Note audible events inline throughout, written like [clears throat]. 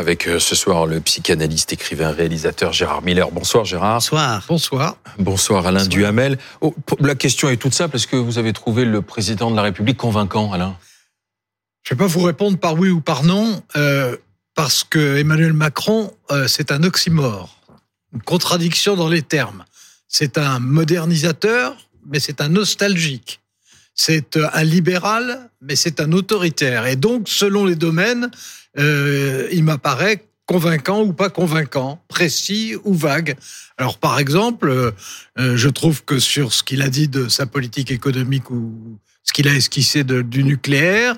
Avec euh, ce soir le psychanalyste, écrivain, réalisateur Gérard Miller. Bonsoir Gérard. Bonsoir. Bonsoir. Bonsoir Alain Duhamel. Oh, la question est toute simple. Est-ce que vous avez trouvé le président de la République convaincant, Alain? Je ne vais pas vous répondre par oui ou par non, euh, parce que Emmanuel Macron, euh, c'est un oxymore, une contradiction dans les termes. C'est un modernisateur, mais c'est un nostalgique. C'est un libéral, mais c'est un autoritaire. Et donc, selon les domaines, euh, il m'apparaît convaincant ou pas convaincant, précis ou vague. Alors par exemple, euh, euh, je trouve que sur ce qu'il a dit de sa politique économique ou ce qu'il a esquissé du nucléaire,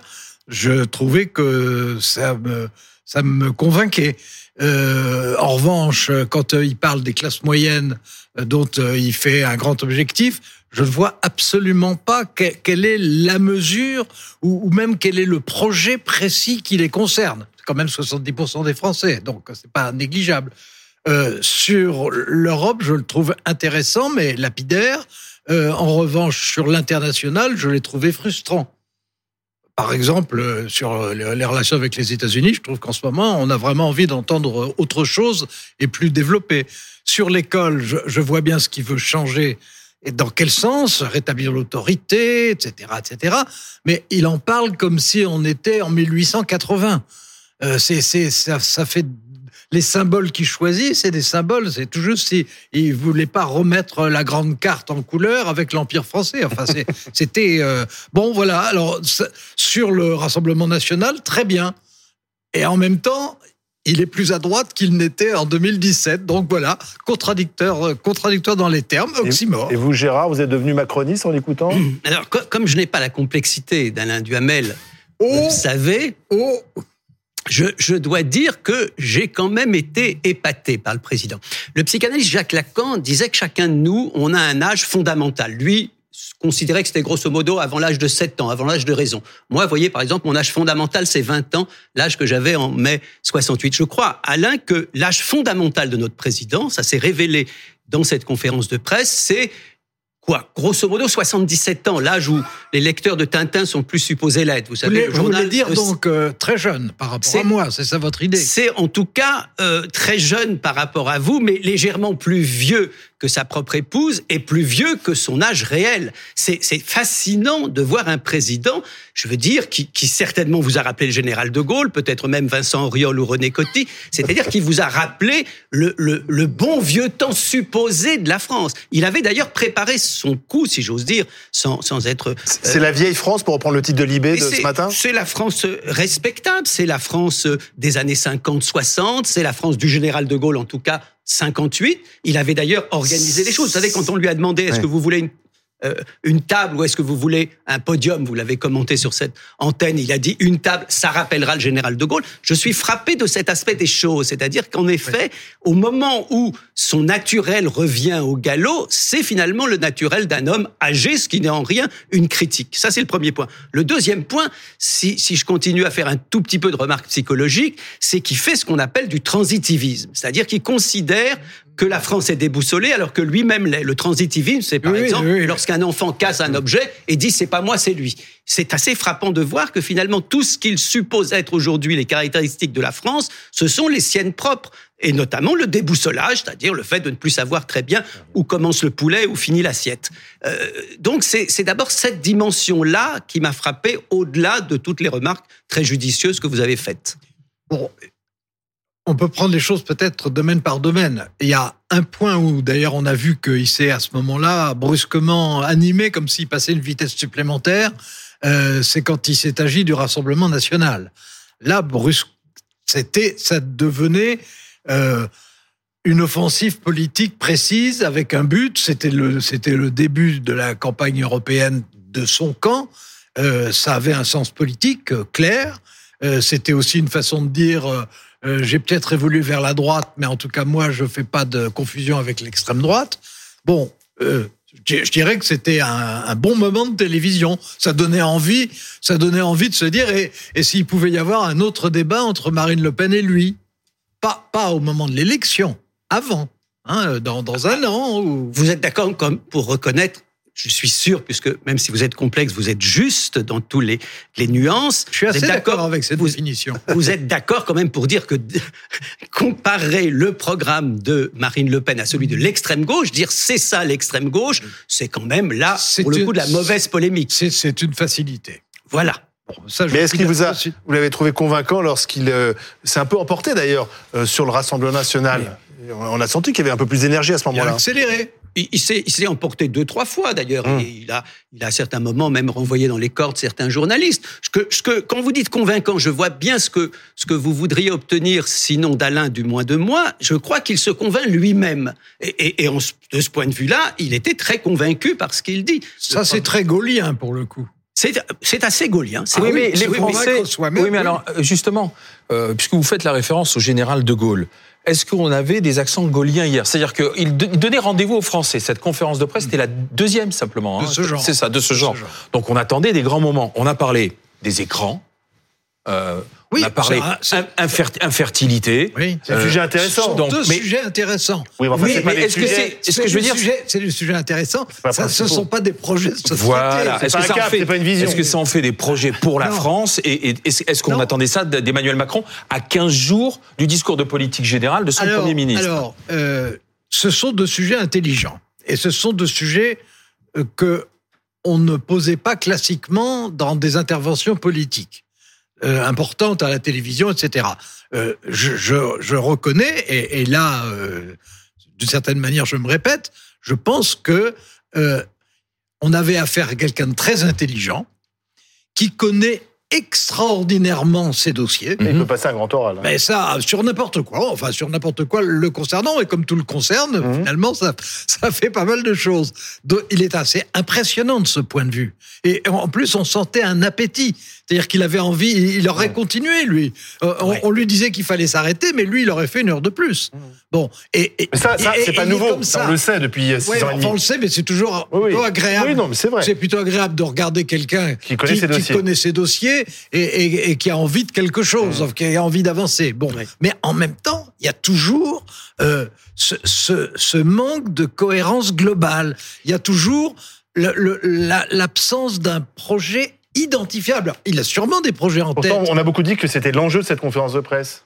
je trouvais que ça me, ça convainquait. Euh, en revanche, quand il parle des classes moyennes dont il fait un grand objectif, je ne vois absolument pas quelle est la mesure ou même quel est le projet précis qui les concerne. C'est quand même 70% des Français, donc c'est pas négligeable. Euh, sur l'Europe, je le trouve intéressant, mais lapidaire. Euh, en revanche, sur l'international, je l'ai trouvé frustrant. Par exemple, euh, sur les relations avec les États-Unis, je trouve qu'en ce moment, on a vraiment envie d'entendre autre chose et plus développé. Sur l'école, je, vois bien ce qu'il veut changer et dans quel sens rétablir l'autorité, etc., etc. Mais il en parle comme si on était en 1880. Euh, c'est, ça fait les symboles qu'il choisit, c'est des symboles. C'est tout juste si il voulait pas remettre la grande carte en couleur avec l'Empire français. Enfin, [laughs] c'était euh, bon. Voilà. Alors sur le Rassemblement national, très bien. Et en même temps, il est plus à droite qu'il n'était en 2017. Donc voilà, contradicteur, euh, contradicteur dans les termes, oxymore. Et vous, Gérard, vous êtes devenu macroniste en l'écoutant [clears throat] Alors, comme je n'ai pas la complexité d'Alain Duhamel, oh, vous savez, oh. Je, je, dois dire que j'ai quand même été épaté par le président. Le psychanalyste Jacques Lacan disait que chacun de nous, on a un âge fondamental. Lui, considérait que c'était grosso modo avant l'âge de 7 ans, avant l'âge de raison. Moi, voyez, par exemple, mon âge fondamental, c'est 20 ans, l'âge que j'avais en mai 68. Je crois, Alain, que l'âge fondamental de notre président, ça s'est révélé dans cette conférence de presse, c'est quoi? Grosso modo, 77 ans, l'âge où les lecteurs de Tintin sont plus supposés l'être. Vous savez, vous, voulez dire donc euh, très jeune par rapport à moi, c'est ça votre idée C'est en tout cas euh, très jeune par rapport à vous, mais légèrement plus vieux que sa propre épouse et plus vieux que son âge réel. C'est fascinant de voir un président, je veux dire, qui, qui, certainement vous a rappelé le général de Gaulle, peut-être même Vincent Auriol ou René Coty, c'est-à-dire qu'il vous a rappelé le, le, le, bon vieux temps supposé de la France. Il avait d'ailleurs préparé son coup, si j'ose dire, sans, sans être... Euh, c'est la vieille France, pour reprendre le titre de Libé de ce matin C'est la France respectable, c'est la France des années 50-60, c'est la France du général de Gaulle en tout cas 58. Il avait d'ailleurs organisé les choses. Vous savez, quand on lui a demandé est-ce que vous voulez une euh, une table ou est-ce que vous voulez un podium Vous l'avez commenté sur cette antenne. Il a dit une table, ça rappellera le général de Gaulle. Je suis frappé de cet aspect des choses, c'est-à-dire qu'en effet, au moment où son naturel revient au galop, c'est finalement le naturel d'un homme âgé, ce qui n'est en rien une critique. Ça, c'est le premier point. Le deuxième point, si, si je continue à faire un tout petit peu de remarques psychologiques, c'est qu'il fait ce qu'on appelle du transitivisme, c'est-à-dire qu'il considère que la France est déboussolée alors que lui-même l'est. Le transitivisme, c'est par exemple lorsqu'un enfant casse un objet et dit c'est pas moi, c'est lui. C'est assez frappant de voir que finalement tout ce qu'il suppose être aujourd'hui les caractéristiques de la France, ce sont les siennes propres et notamment le déboussolage, c'est-à-dire le fait de ne plus savoir très bien où commence le poulet, où finit l'assiette. Euh, donc c'est d'abord cette dimension-là qui m'a frappé au-delà de toutes les remarques très judicieuses que vous avez faites. Bon, on peut prendre les choses peut-être domaine par domaine. Il y a un point où d'ailleurs on a vu qu'il s'est à ce moment-là brusquement animé comme s'il passait une vitesse supplémentaire. Euh, c'est quand il s'est agi du Rassemblement national. Là, brusque, c'était, ça devenait euh, une offensive politique précise avec un but. C'était le, c'était le début de la campagne européenne de son camp. Euh, ça avait un sens politique clair. C'était aussi une façon de dire euh, j'ai peut-être évolué vers la droite, mais en tout cas, moi, je fais pas de confusion avec l'extrême droite. Bon, euh, je dirais que c'était un, bon moment de télévision. Ça donnait envie, ça donnait envie de se dire, et, et s'il pouvait y avoir un autre débat entre Marine Le Pen et lui, pas, pas au moment de l'élection, avant, hein, dans, dans un an. Vous êtes d'accord pour reconnaître je suis sûr, puisque même si vous êtes complexe, vous êtes juste dans tous les, les nuances. Je suis assez d'accord avec cette vous, définition. [laughs] Vous êtes d'accord quand même pour dire que [laughs] comparer le programme de Marine Le Pen à celui de l'extrême gauche, dire c'est ça l'extrême gauche, c'est quand même là, pour le coup, de la mauvaise polémique. C'est une facilité. Voilà. ça, Mais est-ce qu'il vous a, vous l'avez trouvé convaincant lorsqu'il euh, s'est un peu emporté d'ailleurs euh, sur le Rassemblement national? On a senti qu'il y avait un peu plus d'énergie à ce moment-là. Accéléré. Il, il s'est emporté deux, trois fois d'ailleurs. Hum. Il, a, il a à certains moments même renvoyé dans les cordes certains journalistes. Ce que, ce que, quand vous dites convaincant, je vois bien ce que, ce que vous voudriez obtenir, sinon d'Alain, du moins de moi. Je crois qu'il se convainc lui-même. Et, et, et de ce point de vue-là, il était très convaincu par ce qu'il dit. Ça, c'est très gaulien pour le coup. C'est assez gaulien. Oui, mais les Français. Oui, mais alors, justement, euh, puisque vous faites la référence au général de Gaulle, est-ce qu'on avait des accents gauliens hier? C'est-à-dire qu'il donnait rendez-vous aux Français. Cette conférence de presse, c'était la deuxième simplement. Hein. De ce genre. C'est ça, de ce, genre. Donc on attendait des grands moments. On a parlé des écrans. Euh, oui, on a parlé infertilité. Oui, c'est un sujet intéressant. Donc, deux sujets intéressants. Oui, mais, enfin, oui, mais est-ce que c'est, est-ce que je veux dire, c'est des sujets intéressants. Ça, ce ne sont pas des projets de société. Voilà. Est-ce que, ça cap, fait, pas une vision. est-ce que ça en fait des projets pour la France Et, est-ce qu'on attendait ça d'Emmanuel Macron à 15 jours du discours de politique générale de son alors, premier ministre? Alors, euh, ce sont deux sujets intelligents et ce sont deux sujets euh, que on ne posait pas classiquement dans des interventions politiques. Euh, importante à la télévision, etc. Euh, je, je, je, reconnais, et, et là, euh, d'une certaine manière, je me répète, je pense que euh, on avait affaire à quelqu'un de très intelligent qui connaît extraordinairement ses dossiers. Mais il peut passer un grand oral. Hein. Mais ça, sur n'importe quoi, enfin sur n'importe quoi le concernant, et comme tout le concerne, mmh. finalement, ça, ça fait pas mal de choses. Donc, il est assez impressionnant de ce point de vue. Et en plus, on sentait un appétit. C'est-à-dire qu'il avait envie, il aurait ouais. continué, lui. Euh, on, on, lui disait qu'il fallait s'arrêter, mais lui, il aurait fait une heure de plus. Mmh. Bon, et, et mais ça, ça c'est pas nouveau. Ça. On le sait depuis six ouais, ans et demi. On le sait, mais c'est toujours oui, plutôt agréable. Oui, non, mais c'est vrai. C'est plutôt agréable de regarder quelqu'un qui, qui, qui, connaît ses dossiers et, et, et, qui a envie de quelque chose, mmh. qui a envie d'avancer. Bon, ouais. mais en même temps, il y a toujours euh, ce, ce, ce, manque de cohérence globale. Il y a toujours l'absence la, d'un projet identifiable. Il a sûrement des projets en Pourtant, tête. On a beaucoup dit que c'était l'enjeu de cette conférence de presse.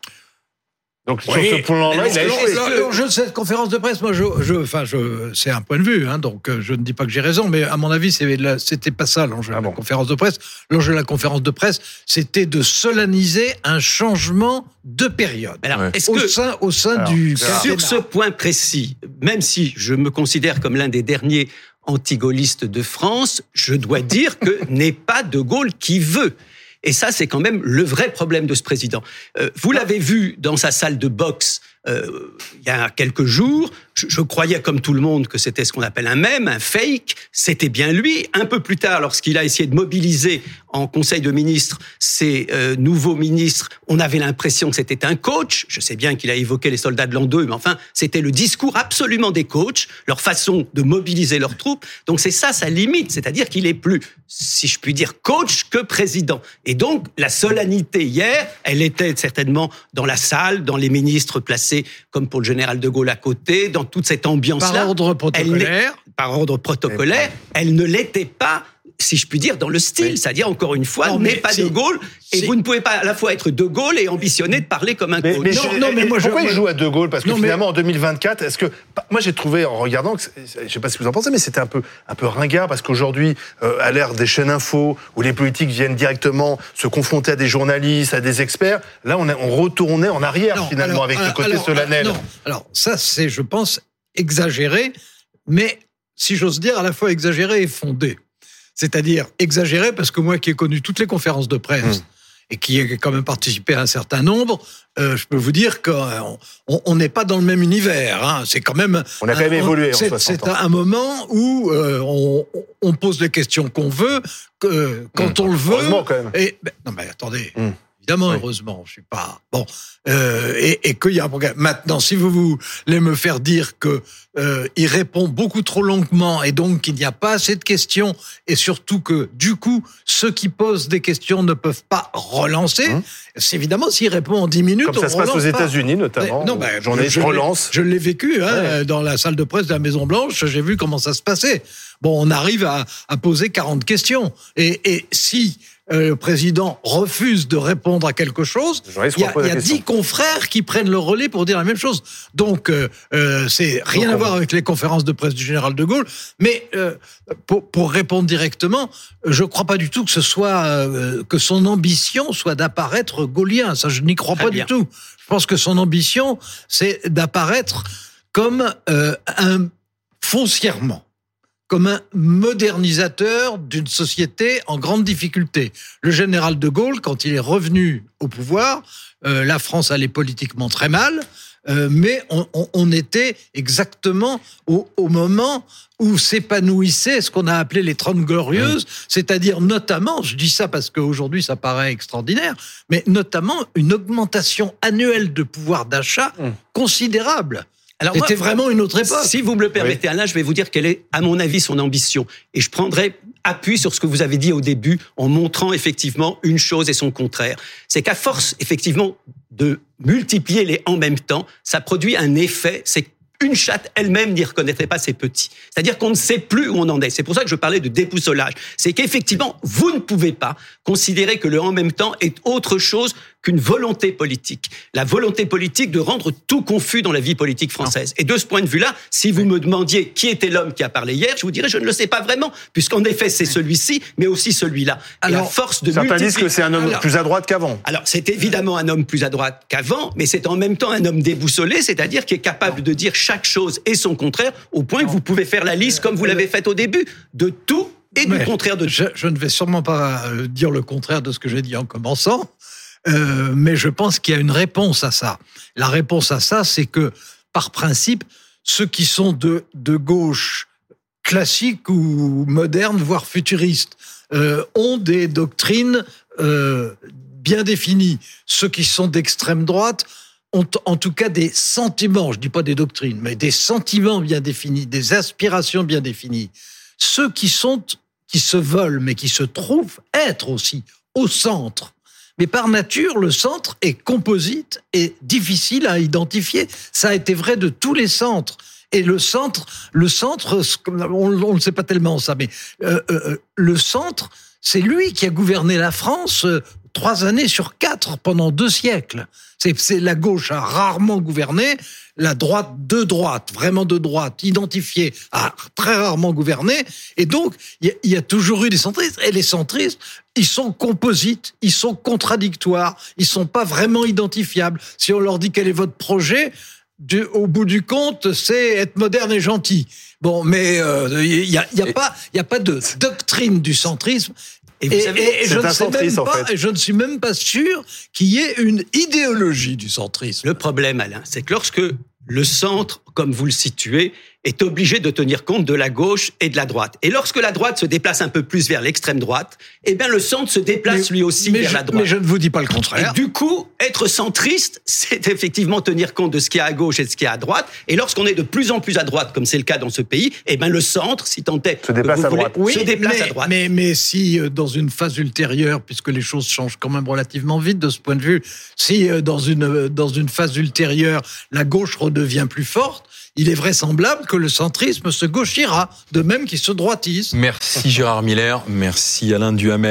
Donc oui, sur ce plan-là, il a échoué. L'enjeu de cette conférence de presse, moi, je, je, enfin, je, c'est un point de vue, hein, donc je ne dis pas que j'ai raison, mais à mon avis, c'était pas ça l'enjeu ah de la conférence de presse. L'enjeu de la conférence de presse, c'était de solenniser un changement de période. Alors, ouais. est-ce au que sein, au sein alors, du sur ce point précis, même si je me considère comme l'un des derniers anti-gaullistes de France, je dois dire que [laughs] n'est pas de Gaulle qui veut. Et ça, c'est quand même le vrai problème de ce président. Euh, vous l'avez vu dans sa salle de boxe euh, il y a quelques jours. Je, je, croyais, comme tout le monde, que c'était ce qu'on appelle un mème, un fake. C'était bien lui. Un peu plus tard, lorsqu'il a essayé de mobiliser en Conseil de ministres ces euh, nouveaux ministres, on avait l'impression que c'était un coach. Je sais bien qu'il a évoqué les soldats de l'an 2, mais enfin, c'était le discours absolument des coachs, leur façon de mobiliser leurs troupes. Donc c'est ça sa limite, c'est-à-dire qu'il est plus, si je puis dire, coach que président. Et donc, la solennité hier, elle était certainement dans la salle, dans les ministres placés comme pour le général de Gaulle à côté, dans toute cette ambiance-là. Par ordre protocolaire. Par ordre protocolaire, elle ne l'était pas si je puis dire, dans le style. Oui. C'est-à-dire, encore une fois, n'est pas de Gaulle. Et vous ne pouvez pas à la fois être de Gaulle et ambitionner de parler comme un mais, coach. Mais non, je, non, mais moi, pourquoi je, il joue à de Gaulle? Parce que non, finalement, mais... en 2024, est-ce que. Moi, j'ai trouvé, en regardant, je ne sais pas ce que vous en pensez, mais c'était un peu, un peu ringard, parce qu'aujourd'hui, euh, à l'ère des chaînes info, où les politiques viennent directement se confronter à des journalistes, à des experts, là, on, retournait en arrière, non, finalement, alors, avec alors, le côté alors, solennel. Non. Alors, ça, c'est, je pense, exagéré, mais si j'ose dire, à la fois exagéré et fondé c'est-à-dire exagéré parce que moi qui ai connu toutes les conférences de presse mmh. et qui ai quand même participé à un certain nombre, euh, je peux vous dire qu'on n'est pas dans le même univers. Hein. C'est quand même. On a quand même un, évolué. C'est un moment où euh, on, on, pose les questions qu'on veut, que, quand mmh. on le veut. Quand même. Et, ben, non mais attendez. Mmh évidemment, heureusement. Je suis pas bon euh, et, et qu'il y a un programme. Maintenant, si vous voulez me faire dire que euh, il répond beaucoup trop longuement et donc qu'il n'y a pas assez de questions et surtout que du coup ceux qui posent des questions ne peuvent pas relancer, hein c'est évidemment s'il répond en 10 minutes. Comme ça se passe aux États-Unis notamment. non, ben, je, relance. Je l'ai vécu hein, dans la salle de presse de la Maison Blanche. J'ai vu comment ça se passait. Bon, on arrive à, à poser 40 questions et, et si euh, le président refuse de répondre à quelque chose, il y a, dix confrères qui prennent le relais pour dire la même chose. Donc, euh, euh c'est rien à voir avec les conférences de presse du général de Gaulle. Mais euh, pour, pour, répondre directement, je ne crois pas du tout que ce soit que son ambition soit d'apparaître gaulien. Ça, je n'y crois pas du tout. Je pense que son ambition, c'est d'apparaître comme un foncièrement comme un modernisateur d'une société en grande difficulté. Le général de Gaulle, quand il est revenu au pouvoir, euh, la France allait politiquement très mal, euh, mais on, on, on, était exactement au, au moment où s'épanouissait ce qu'on a appelé les Trente Glorieuses, c'est-à-dire notamment, je dis ça parce qu'aujourd'hui ça paraît extraordinaire, mais notamment une augmentation annuelle de pouvoir d'achat considérable. Alors C'était vraiment une autre époque. Si vous me le permettez, Alain, je vais vous dire quelle est, à mon avis, son ambition. Et je prendrai appui sur ce que vous avez dit au début en montrant effectivement une chose et son contraire. C'est qu'à force, effectivement, de multiplier les en même temps, ça produit un effet, c'est une chatte elle-même n'y reconnaîtrait pas ses petits. C'est-à-dire qu'on ne sait plus où on en est. C'est pour ça que je parlais de dépoussolage. C'est qu'effectivement, vous ne pouvez pas considérer que le en même temps est autre chose qu'une volonté politique. La volonté politique de rendre tout confus dans la vie politique française. Et de ce point de vue-là, si vous me demandiez qui était l'homme qui a parlé hier, je vous dirais je ne le sais pas vraiment, puisqu'en effet c'est celui-ci, mais aussi celui-là. Alors, force de certains disent que c'est un homme plus à droite qu'avant. Alors c'est évidemment un homme plus à droite qu'avant, mais c'est en même temps un homme déboussolé, c'est-à-dire qui est capable de dire chaque chose et son contraire, au point que vous pouvez faire la liste comme vous l'avez fait au début de tout et du contraire de je, je, ne vais sûrement pas euh, dire le contraire de ce que j'ai dit en commençant. Euh, mais je pense qu'il y a une réponse à ça. La réponse à ça, c'est que, par principe, ceux qui sont de, de gauche classique ou moderne, voire futuriste, euh, ont des doctrines euh, bien définies. Ceux qui sont d'extrême droite ont en tout cas des sentiments, je dis pas des doctrines, mais des sentiments bien définis, des aspirations bien définies. Ceux qui sont, qui se veulent, mais qui se trouvent être aussi au centre mais par nature, le centre est composite et difficile à identifier. Ça a été vrai de tous les centres. Et le centre, le centre, on ne sait pas tellement ça, mais euh, euh, euh, le centre, c'est lui qui a gouverné la France trois années sur quatre pendant deux siècles. C'est la gauche a rarement gouverné, la droite de droite, vraiment de droite, identifiée, a très rarement gouverné. Et donc, il y, a toujours eu des centristes. Et les centristes, ils sont composites, ils sont contradictoires, ils sont pas vraiment identifiables. Si on leur dit quel est votre projet, au bout du compte, c'est être moderne et gentil. Bon, mais il euh, il y a pas de doctrine du centrisme. Et, vous savez, je ne sais même pas, je ne suis même pas sûr qu'il y ait une idéologie du centrisme. Le problème, Alain, c'est que lorsque le centre, comme vous le situez, est obligé de tenir compte de la gauche et de la droite. Et lorsque la droite se déplace un peu plus vers l'extrême droite, eh bien le centre se déplace lui aussi vers la droite. Mais je ne vous dis pas le contraire. Et du coup, être centriste, [laughs] c'est effectivement tenir compte de ce qu'il y a à gauche et de ce qu'il y a à droite. Et lorsqu'on est de plus en plus à droite, comme c'est le cas dans ce pays, eh bien le centre, si tant est, se déplace, à, droite. se déplace à droite. Mais, mais si euh, dans une phase ultérieure, puisque les choses changent quand même relativement vite de ce point de vue, si euh, dans une euh, dans une phase ultérieure la gauche redevient plus forte, il est vraisemblable que le centrisme se gauchira, de même qu'il se droitise. Merci Gérard Miller, merci Alain Duhamel.